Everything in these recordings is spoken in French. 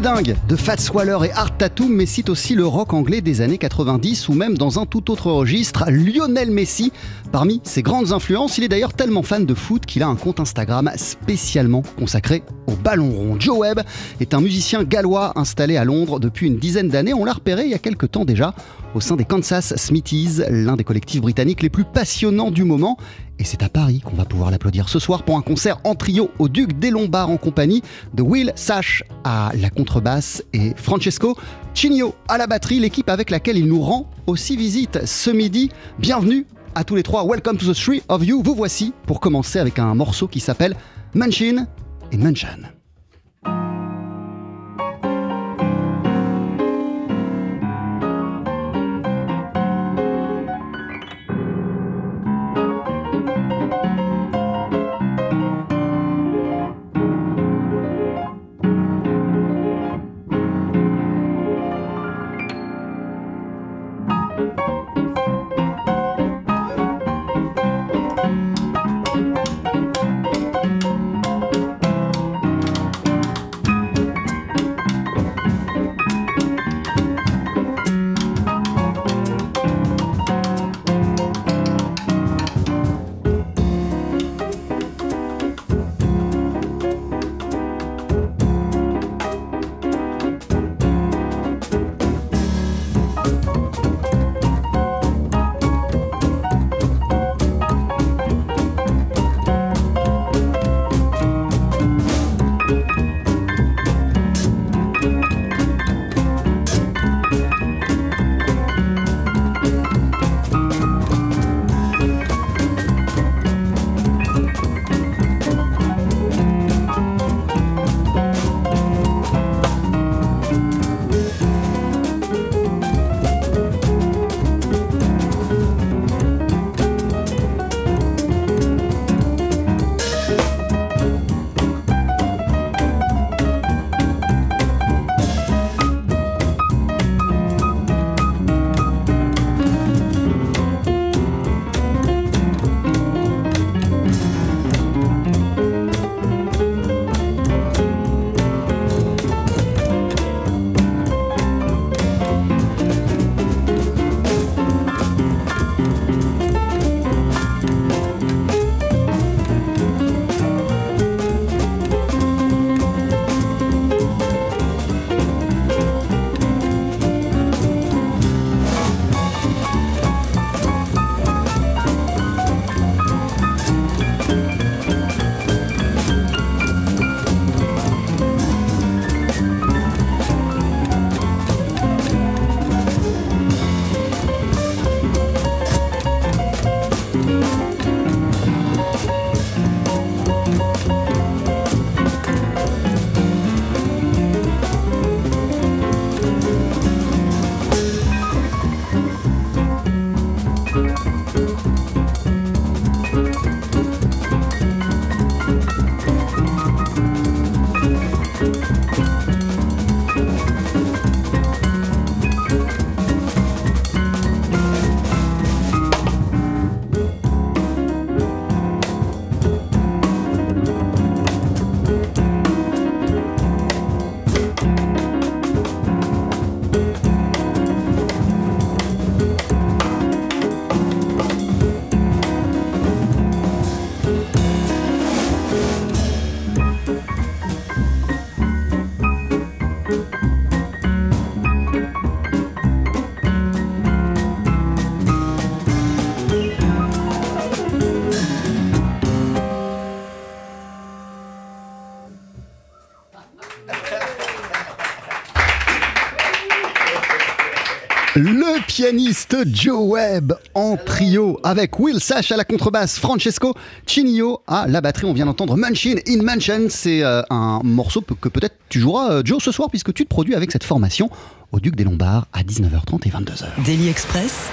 des de Fats Waller et Art Tatum, mais cite aussi le rock anglais des années 90 ou même dans un tout autre registre, Lionel Messi. Parmi ses grandes influences, il est d'ailleurs tellement fan de foot qu'il a un compte Instagram spécialement consacré au ballon rond. Joe Webb est un musicien gallois installé à Londres depuis une dizaine d'années. On l'a repéré il y a quelques temps déjà au sein des Kansas Smithies, l'un des collectifs britanniques les plus passionnants du moment. Et c'est à Paris qu'on va pouvoir l'applaudir ce soir pour un concert en trio au Duc des Lombards en compagnie de Will Sash à la contrebasse et Francesco Cigno à la batterie, l'équipe avec laquelle il nous rend aussi visite ce midi. Bienvenue à tous les trois. Welcome to the three of you. Vous voici pour commencer avec un morceau qui s'appelle Manchin in Manchan. Pianiste Joe Webb en trio avec Will Sash à la contrebasse, Francesco Chinio à la batterie. On vient d'entendre Manchin in Mansion. C'est euh, un morceau que peut-être tu joueras, euh, Joe, ce soir, puisque tu te produis avec cette formation au Duc des Lombards à 19h30 et 22h. Daily Express.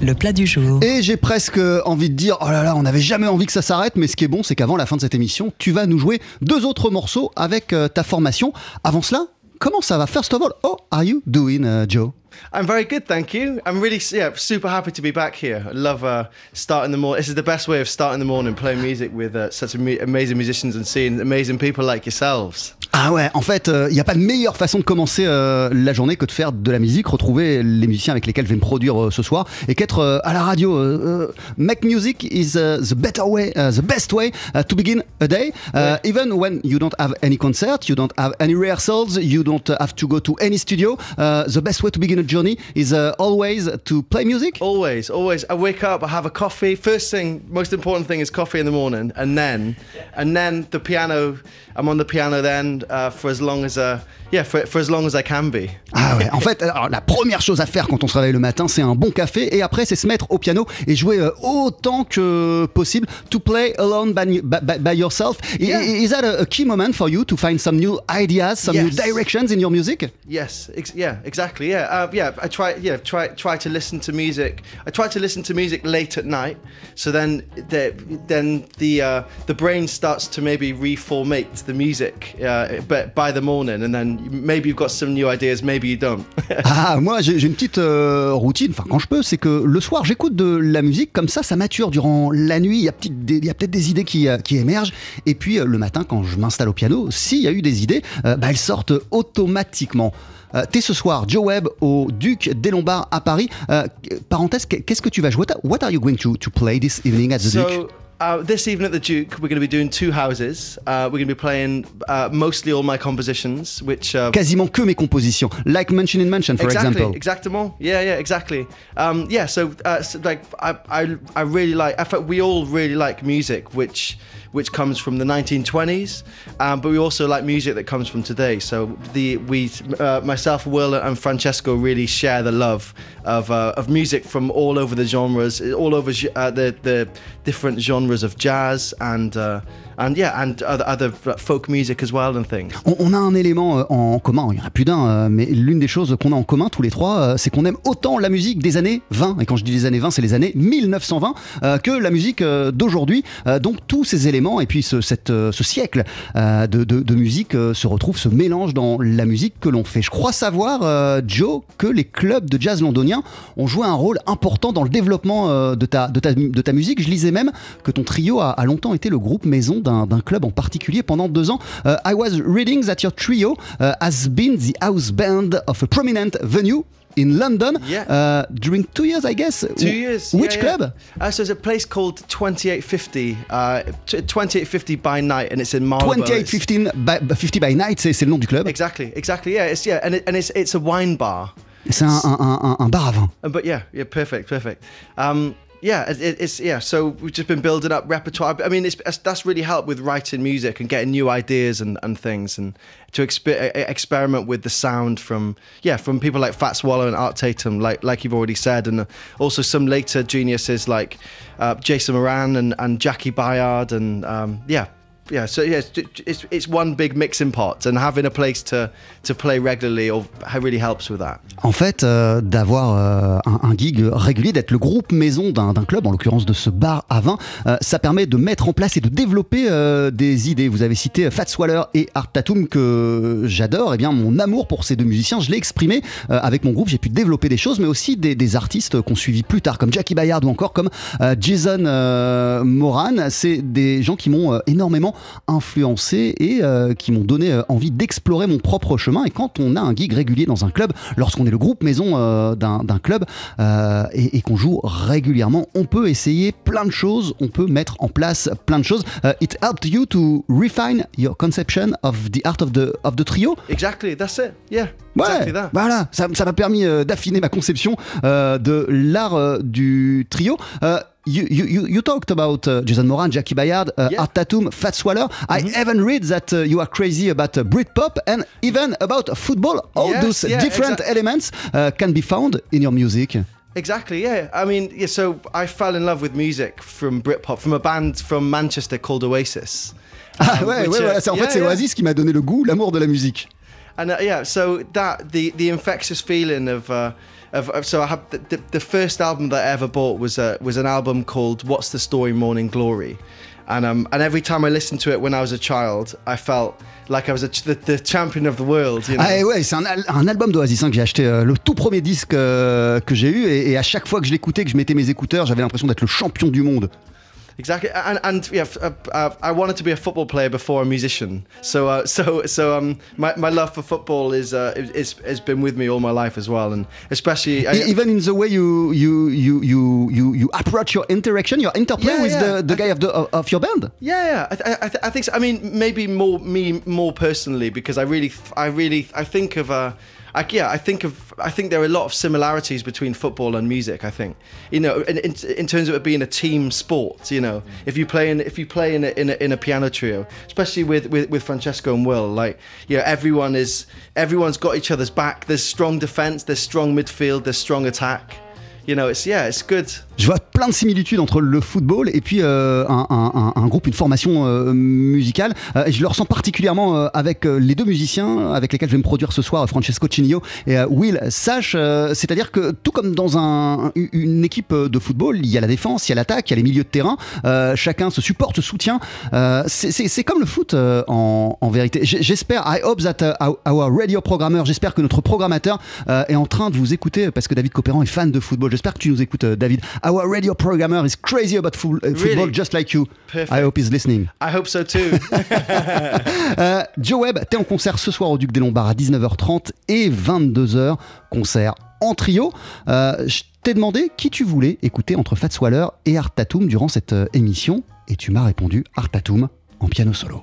le plat du jour. Et j'ai presque envie de dire, oh là là, on n'avait jamais envie que ça s'arrête, mais ce qui est bon, c'est qu'avant la fin de cette émission, tu vas nous jouer deux autres morceaux avec euh, ta formation. Avant cela, comment ça va? First of all, how are you doing, uh, Joe? I'm very good, thank you. I'm really yeah, super happy to be back here. I love uh, starting the morning. This is the best way of starting the morning, playing music with uh, such am- amazing musicians and seeing amazing people like yourselves. Ah ouais, en fait, il n'y a pas de meilleure façon de commencer euh, la journée que de faire de la musique, retrouver les musiciens avec lesquels je vais me produire euh, ce soir et qu'être euh, à la radio. euh, euh, make music is uh, the better way, uh, the best way uh, to begin a day. Uh, Even when you don't have any concert, you don't have any rehearsals, you don't have to go to any studio. Uh, the best way to begin a journey is uh, always to play music? Always, always. I wake up, I have a coffee. First thing, most important thing is coffee in the morning, and then, and then the piano. I'm on the piano then uh, for as long as uh, yeah, for, for as long as I can be. Ah ouais, en fait, alors, la première chose à faire quand on se réveille le matin, c'est un bon café et après, c'est se mettre au piano et jouer euh, autant que possible. To play alone by, by- by yourself. Yeah. Is that a, key moment for you to find some new ideas, some new directions in your music? Yes, ex- yeah, exactly. Yeah, uh, yeah. I try, yeah, try, try to listen to music. I try to listen to music late at night, so then, the, then the uh, the brain starts to maybe reformate the music, uh, but by the morning, and then maybe you've got some new ideas, maybe you don't. Ah, moi, j'ai une petite euh, routine, enfin, quand je peux, c'est que le soir, j'écoute de la musique, comme ça, ça mature durant la nuit. Il y a, peut-être des idées qui, euh, émergent. Et puis, euh, le matin, quand je m'installe au piano, s'il y a eu des idées, bah, elles sortent automatiquement. Euh, T'es ce soir, Joe Webb, au Duc des Lombards à Paris. Euh, parenthèse, qu'est-ce que tu vas jouer? What are you going to, to play this evening at the Duke so. Uh, this evening at the Duke, we're going to be doing two houses. Uh, we're going to be playing uh, mostly all my compositions, which uh, Quasiment que mes compositions, like Mention in Mention, for exactly, example. Exactement. Yeah, yeah, exactly. Um, yeah, so, uh, so like I, I, I really like. I we all really like music, which which comes from the 1920s, um, but we also like music that comes from today. So the we, uh, myself, Will, and Francesco really share the love of uh, of music from all over the genres, all over uh, the the different genres of jazz and. And yeah, and other, folk music as well and things. On, a un élément euh, en commun, il y en a plus d'un, euh, mais l'une des choses qu'on a en commun tous les trois, euh, c'est qu'on aime autant la musique des années 20, et quand je dis les années 20, c'est les années 1920, euh, que la musique d'aujourd'hui. Donc tous ces éléments, et puis ce, siècle de, musique se retrouve, se mélange dans la musique que l'on fait. Je crois savoir, Joe, que les clubs de jazz londoniens ont joué un rôle important dans le développement de, ta, musique. Je lisais même que ton trio a longtemps été le groupe maison d'un club en particulier pendant deux ans. Euh, I was reading that your trio uh, has been the house band of a prominent venue in London Yeah. uh, during two years, I guess. Two years. Which yeah, yeah. club? Uh, so there's a place called 2850, uh, t- 2850 by night, and it's in Marlborough. It's- 2850 by, 50 by Night, c'est le nom du club. Exactly, exactly. Yeah, it's yeah, and, it, and it's it's a wine bar. C'est un, un- un- un- un bar à vin. Uh, But yeah, yeah, perfect, perfect. Um, yeah, it, it- it's yeah. So we've just been building up repertoire. I mean, it's, that's really helped with writing music and getting new ideas and, and things, and to exper- experiment with the sound from yeah from people like Fat Swallow and Art Tatum, like like you've already said, and uh, also some later geniuses like uh, Jason Moran and, and Jackie Bayard, and um, yeah. Yeah, so yeah, it's, it's one big mixing pot, and having a place to to play regularly or really helps with that. En fait, euh, d'avoir euh, un, un gig régulier, d'être le groupe maison d'un club, en l'occurrence de ce bar à vin, euh, ça permet de mettre en place et de développer euh, des idées. Vous avez cité Fats Waller et Art Tatum que j'adore. Et bien, mon amour pour ces deux musiciens, je l'ai exprimé euh, avec mon groupe. J'ai pu développer des choses, mais aussi des, des artistes qu'on suivi plus tard, comme Jackie Bayard ou encore comme euh, Jason Moran. C'est des gens qui m'ont énormément influencé et euh, qui m'ont donné euh, envie d'explorer mon propre chemin. Et quand on a un gig régulier dans un club, lorsqu'on est le groupe maison euh, d'un club euh, et, et qu'on joue régulièrement, on peut essayer plein de choses, on peut mettre en place plein de choses. Euh, it helped you to refine your conception of the art of the, of the trio? Exactly, that's it. Yeah, Ouais, exactly that. voilà, ça m'a permis d'affiner ma conception de l'art du trio. You, you, you- talked about uh, Jason Moran, Jackie Bayard, uh, Yeah. Art Tatum, Fats Waller. I even read that uh, you are crazy about uh, Britpop and even about football. All those yeah, different elements uh, can be found in your music. Exactly, yeah. I mean, yeah, so I fell in love with music from Britpop, from a band from Manchester called Oasis. Ah Um, ouais, which, ouais, uh, c'est- en yeah, fait c'est. Oasis qui m'a donné le goût, l'amour de la musique. And uh, yeah, so that the the infectious feeling of of, of so I have the, the, the first album that I ever bought was uh, was an album called What's the Story Morning Glory, And um, and every time I listened to it when I was a child, I felt like I was a ch- the, the champion of the world. You know? Ah, ouais, c'est un, al- un album d'Oasis hein, que j'ai acheté, euh, le tout premier disque euh, que j'ai eu, et, et à chaque fois que je l'écoutais, que je mettais mes écouteurs, j'avais l'impression d'être le champion du monde. Exactly, and and yeah, f- uh, uh, I wanted to be a football player before a musician. So uh, so so um, my, my love for football is uh, is has been with me all my life as well, and especially I, Even in the way you you you you you, you approach your interaction, your interplay Yeah, with yeah. the, the guy of the of, of your band. Yeah, yeah. I, th- I, th- I think so. I mean, maybe more me more personally because I really, I really, I think of uh, I, yeah, I think of, I think there are a lot of similarities between football and music. I think, you know, in, in, in terms of it being a team sport. You know, mm. if you play in, if you play in a, in a, in a piano trio, especially with, with with Francesco and Will, like, you know, everyone is, everyone's got each other's back. There's strong defense, there's strong midfield, there's strong attack. Je vois plein de similitudes entre le football et puis euh, un, groupe, une formation euh, musicale. Euh, je le ressens particulièrement avec les deux musiciens avec lesquels je vais me produire ce soir, Francesco Cinio et Will Sash. C'est-à-dire que tout comme dans un- une équipe de football, il y a la défense, il y a l'attaque, il y a les milieux de terrain. Chacun se supporte, se soutient. C'est comme le foot en, vérité. J'espère, I hope that uh, our- radio programmer, j'espère que notre programmateur est en train de vous écouter parce que David Copéran est fan de football. J'espère que tu nous écoutes, euh, David. Our radio programmer is crazy about fo- uh, football, Really? just like you. Perfect. I hope he's listening. I hope so too. Euh, Joe Webb, t'es en concert ce soir au Duc des Lombards à 19h30 et 22h. Concert en trio. Euh, je t'ai demandé qui tu voulais écouter entre Fats Waller et Art Tatum durant cette euh, émission et tu m'as répondu Art Tatum en piano solo.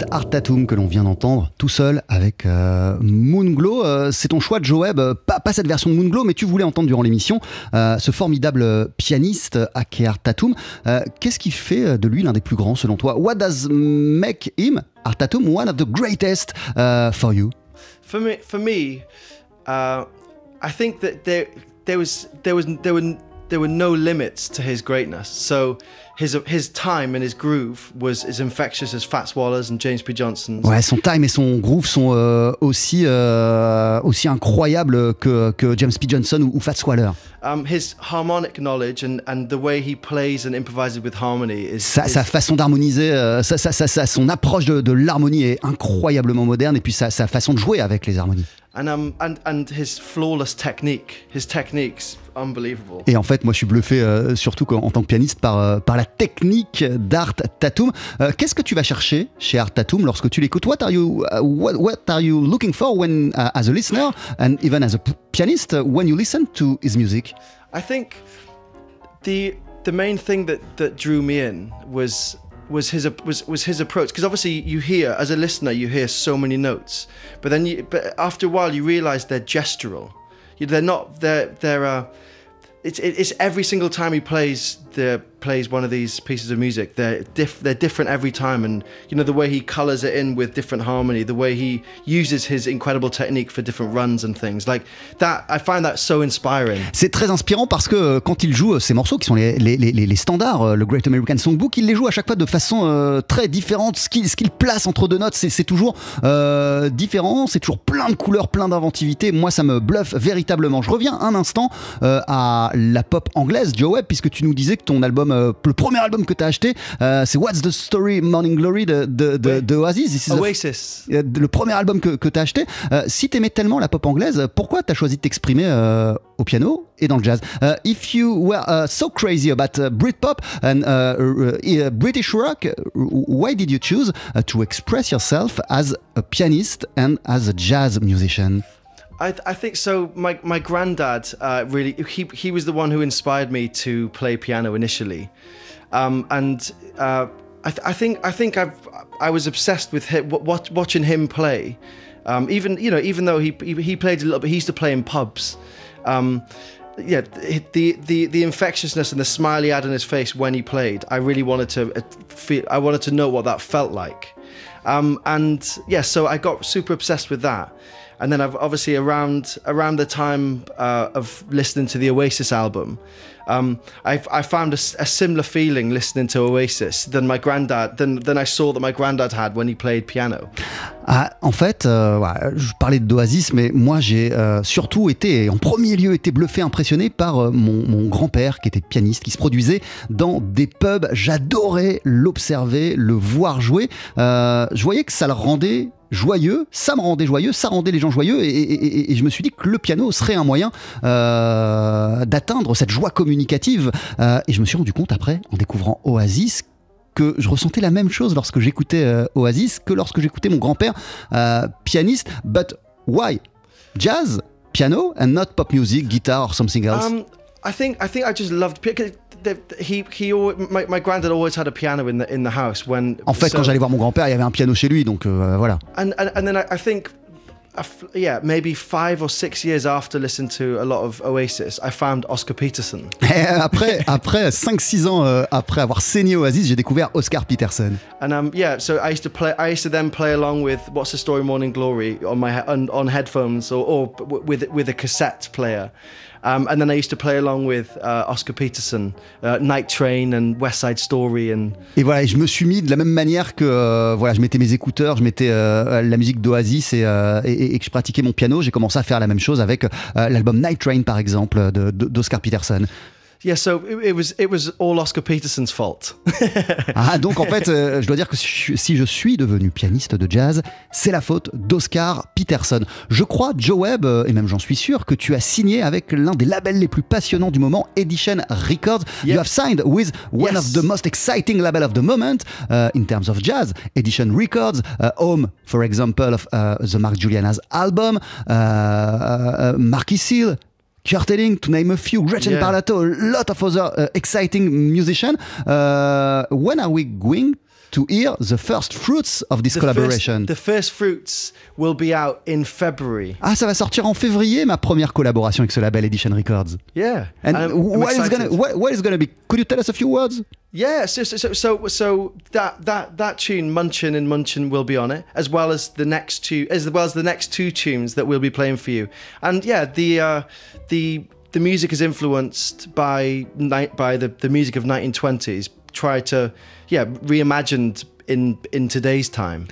Pianiste Art Tatum que l'on vient d'entendre tout seul avec euh, Moonglow. Euh, c'est ton choix, Joe Webb. Pas, pas cette version de Moonglow, mais tu voulais entendre durant l'émission euh, ce formidable pianiste Ake Art Tatum. Euh, Qu'est-ce qui fait de lui l'un des plus grands selon toi? What does make him, Art one of the greatest for you? For me, for me, uh, I think that there there was there was there were there were no limits to his greatness. So his his time and his groove was as infectious as Fats Wallace and James P. Johnson's. Ouais, son time et son groove sont euh, aussi, euh, aussi incroyables que, que James P. Johnson ou, ou Fats Waller. Um, his harmonic knowledge and, and the way he plays and improvises with harmony is, Sa, is- sa façon d'harmoniser, euh, sa, sa- sa- sa- son approche de, de l'harmonie est incroyablement moderne et puis sa, sa façon de jouer avec les harmonies. And um and and his flawless technique. His techniques unbelievable. Et en fait, moi, je suis bluffé, euh, surtout en tant que pianiste, par, euh, par la technique d'Art Tatum. Euh, Qu'est-ce que tu vas chercher chez Art Tatum lorsque tu l'écoutes? What are you uh, what, what are you looking for when, uh, as a listener and even as a pianist, uh, when you listen to his music? I think the the main thing that that drew me in was was his was was his approach. Because obviously you hear as a listener you hear so many notes but then you but after a while you realize they're gestural. They're not they're they're uh it's it's every single time he plays the plays one of these pieces of music they're diff, they're different every time and you know the way he colors it in with different harmony the way he uses his incredible technique for different runs and things like that I find that so inspiring C'est très inspirant parce que euh, quand il joue euh, ces morceaux qui sont les, standards, euh, le Great American Songbook, il les joue à chaque fois de façon très différente. Ce qu'il ce qu'il place entre deux notes, c'est toujours différent, c'est toujours plein de couleurs, plein d'inventivité. Moi, ça me bluffe véritablement. Je reviens un instant à la pop anglaise, Joe Webb, puisque tu nous disais que ton album, euh, le premier album que tu as acheté, euh, c'est What's the Story Morning Glory de, de, de- Oui. de Oasis. This is the Oasis le premier album que, que tu as acheté. Euh, si tu aimais tellement la pop anglaise, pourquoi tu as choisi de t'exprimer au piano et dans le jazz? Euh, If you were uh, so crazy about uh, Britpop and uh, uh, uh, British rock, uh, why did you choose uh, to express yourself as a pianist and as a jazz musician? I, I think so. My my granddad uh, really he he was the one who inspired me to play piano initially, um, and uh, I, th- I think I think I've I was obsessed with him, what, watching him play. Um, even you know even though he, he he played a little bit, he used to play in pubs. Um, yeah, the, the the infectiousness and the smile he had on his face when he played, I really wanted to uh, feel. I wanted to know what that felt like. Um, and yeah, so I got super obsessed with that. And then I've obviously around around the time uh, of listening to the Oasis album, um, I, I found a, a similar feeling listening to Oasis than my granddad than than I saw that my granddad had when he played piano. Ah, en fait, euh, ouais, je parlais d'Oasis, mais moi j'ai euh, surtout été, en premier lieu, été bluffé, impressionné par euh, mon, grand-père qui était pianiste, qui se produisait dans des pubs. J'adorais l'observer, le voir jouer. Je voyais que ça le rendait joyeux, ça me rendait joyeux, ça rendait les gens joyeux, et, je me suis dit que le piano serait un moyen d'atteindre cette joie communicative. Euh, et je me suis rendu compte après, en découvrant Oasis, que je ressentais la même chose lorsque j'écoutais euh, Oasis que lorsque j'écoutais mon grand-père euh, pianiste. But why? Jazz, piano, and not pop music, guitar or something else? Um, I think I think I just loved he he always, my, my granddad always had a piano in the in the house when en fait, so- quand j'allais voir mon grand-père, il y avait un piano chez lui, donc euh, voilà. and, and and then I, I think yeah maybe five or six years after listening to a lot of Oasis I found Oscar Peterson Et après, après 5-6 ans euh, après avoir saigné Oasis, j'ai découvert Oscar Peterson. and um yeah so I used to play I used to then play along with What's the Story Morning Glory on my on, on headphones or, or with with a cassette player um, and then I used to play along with uh, Oscar Peterson uh, Night Train and West Side Story and Et voilà, je me suis mis de la même manière que euh, voilà, je mettais mes écouteurs, je mettais euh, la musique d'Oasis et, euh, et- et que je pratiquais mon piano. J'ai commencé à faire la même chose avec l'album Night Train, par exemple, d'Oscar Peterson. Yeah so it, was it was all Oscar Peterson's fault Ah, donc en fait, euh, je dois dire que si je- suis devenu pianiste de jazz, c'est la faute d'Oscar Peterson. Je crois, Joe Webb, euh, et même j'en suis sûr, que tu as signé avec l'un des labels les plus passionnants du moment, Edition Records. You have signed with one Yes. of the most exciting label of the moment uh, in terms of jazz, Edition Records, uh, home, for example, of uh, the Mark Juliana's album, uh, uh, Marky Seal. Kurt to name a few, Gretchen Yeah. Parlato, a lot of other uh, exciting musicians. Uh, when are we going to hear the first fruits of this The collaboration. First, the first fruits will be out in February. Ah, ça va sortir en février, ma première collaboration avec ce label Edition Records. Yeah. And I'm- I'm what is gonna what, what is gonna be? Could you tell us a few words? Yeah, so so so so, so that that that tune Munchin and Munchin will be on it, as well as the next two, as well as the next two tunes that we'll be playing for you. And yeah, the uh, the the music is influenced by by the the music of 1920s. Try to yeah reimagined in in today's time.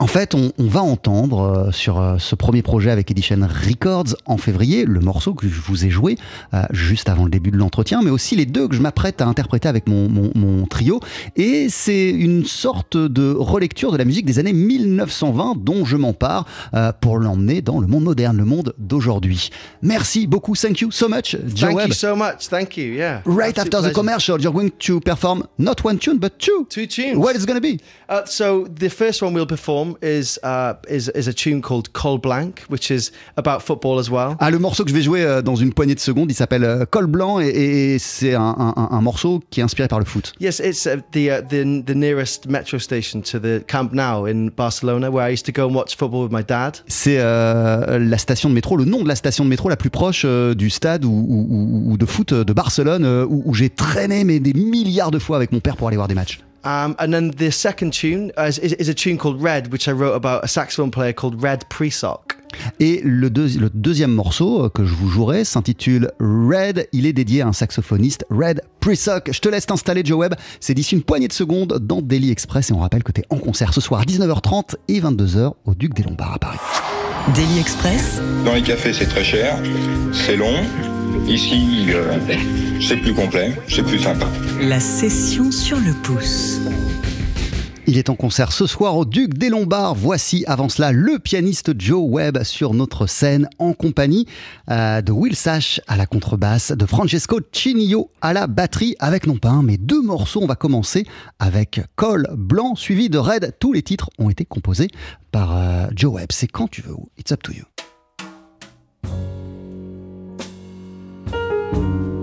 En fait, on, on va entendre euh, sur euh, ce premier projet avec Edition Records en février le morceau que je vous ai joué euh, juste avant le début de l'entretien, mais aussi les deux que je m'apprête à interpréter avec mon, mon- mon trio. Et c'est une sorte de relecture de la musique des années 1920 dont je m'empare pour l'emmener dans le monde moderne, le monde d'aujourd'hui. Merci beaucoup, thank you so much, Joe Thank Webb. you so much. Thank you. Yeah. Right after the commercial, you're going to perform not one tune, but two. Two tunes. What is it going to be? Uh, so the first one we'll perform is uh, is is a tune called Col Blanc, which is about football as well. Ah, le morceau que je vais jouer euh, dans une poignée de secondes, il s'appelle euh, Col Blanc et, et c'est un, un- un- morceau qui est inspiré par le foot. Yes, it's uh, the, uh, the the nearest metro station to the Camp Nou in Barcelona, where I used to go and watch football with my dad. C'est euh, la station de métro, le nom de la station de métro la plus proche du stade ou, ou- ou- de foot de Barcelone où, où j'ai traîné mais des milliards de fois avec mon père pour aller voir des matchs. Um, and then the second tune uh, is, is, is a tune called Red, which I wrote about a saxophone player called Red Presock. Et le, deuxi- le deuxième morceau euh, que je vous jouerai s'intitule Red. Il est dédié à un saxophoniste, Red Presock. Je te laisse t'installer, Joe Webb. C'est d'ici une poignée de secondes dans Daily Express. Et on rappelle que tu es en concert ce soir à 19h30 et 22h au Duc des Lombards à Paris. Daily Express, Dans les cafés, c'est très cher, c'est long. Ici, euh, c'est plus complet, c'est plus sympa. la session sur le pouce. Il est en concert ce soir au Duc des Lombards. Voici avant cela le pianiste Joe Webb sur notre scène en compagnie euh, de Will Sash à la contrebasse, de Francesco Cinio à la batterie avec non pas un mais deux morceaux. On va commencer avec Col Blanc suivi de Red. Tous les titres ont été composés par euh, Joe Webb. C'est quand tu veux. It's up to you. thank you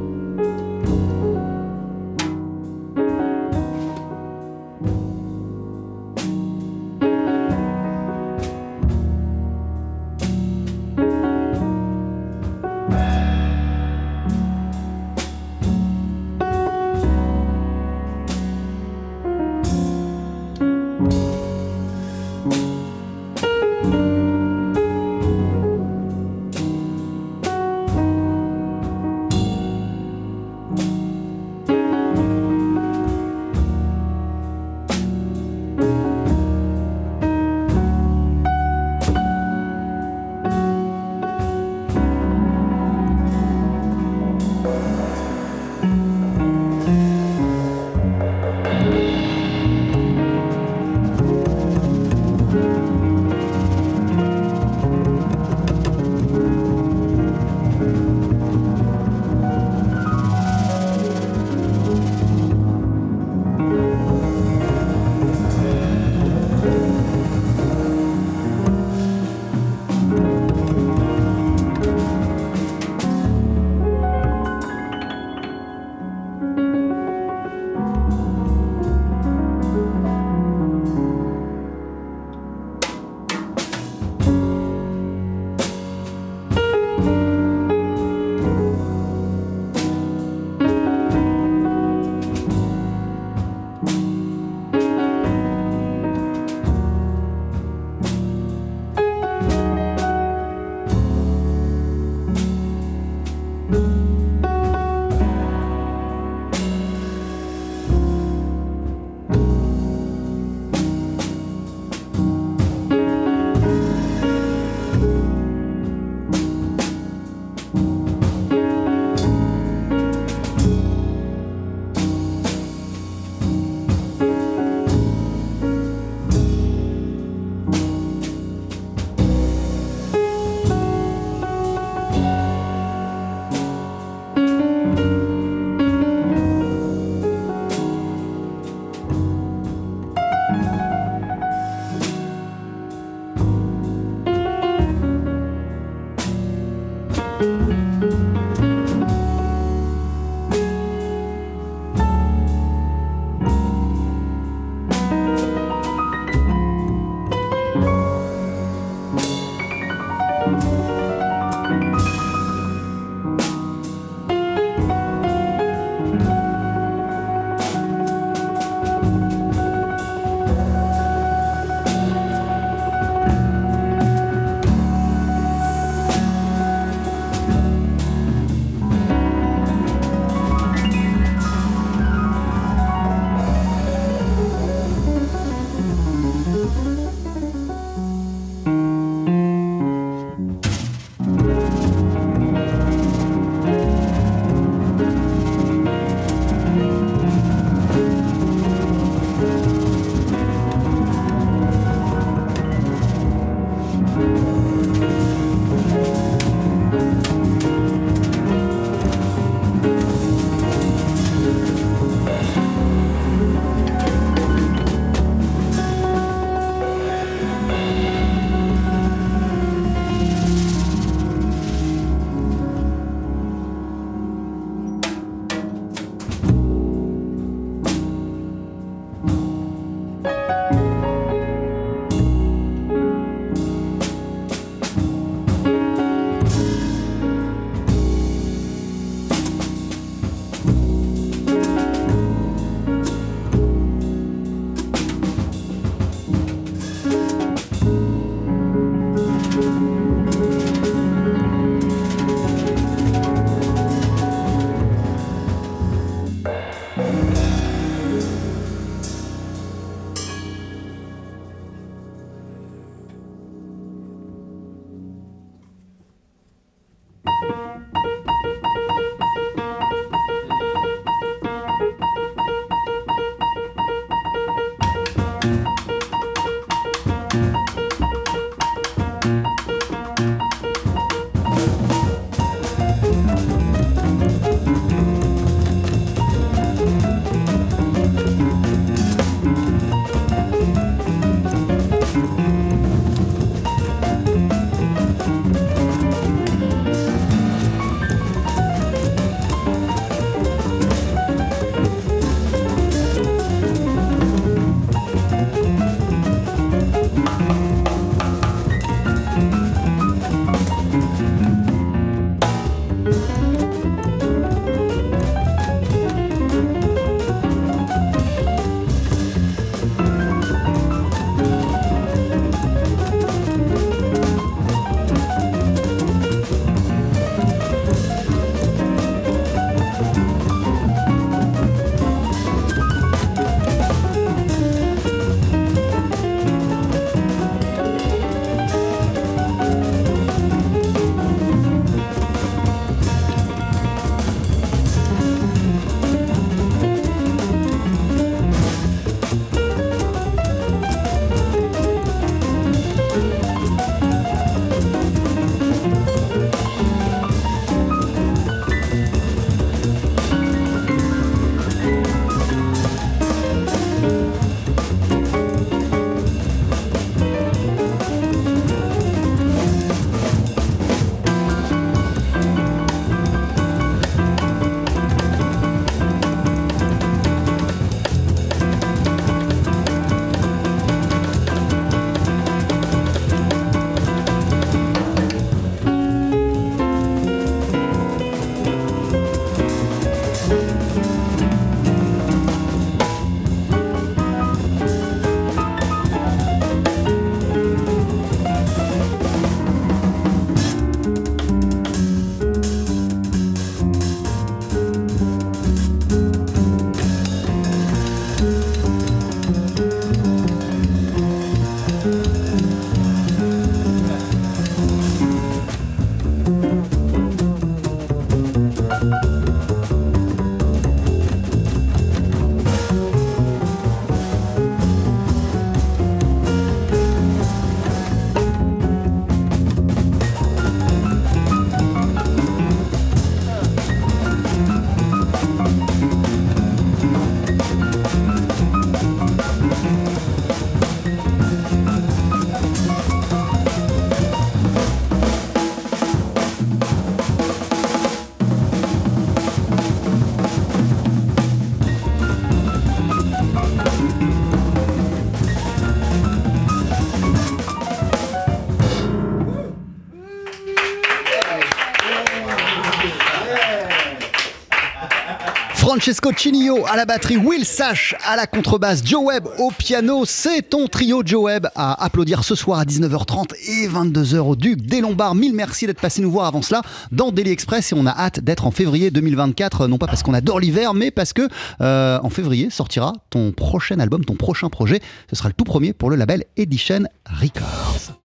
Francesco Cinillo à la batterie, Will Sash à la contrebasse, Joe Webb au piano. C'est ton trio Joe Webb à applaudir ce soir à 19h30 et 22h au Duc des Lombards. Mille merci d'être passé nous voir avant cela dans Daily Express et on a hâte d'être en février 2024. Non pas parce qu'on adore l'hiver, mais parce que euh, en février sortira ton prochain album, ton prochain projet. Ce sera le tout premier pour le label Edition Records.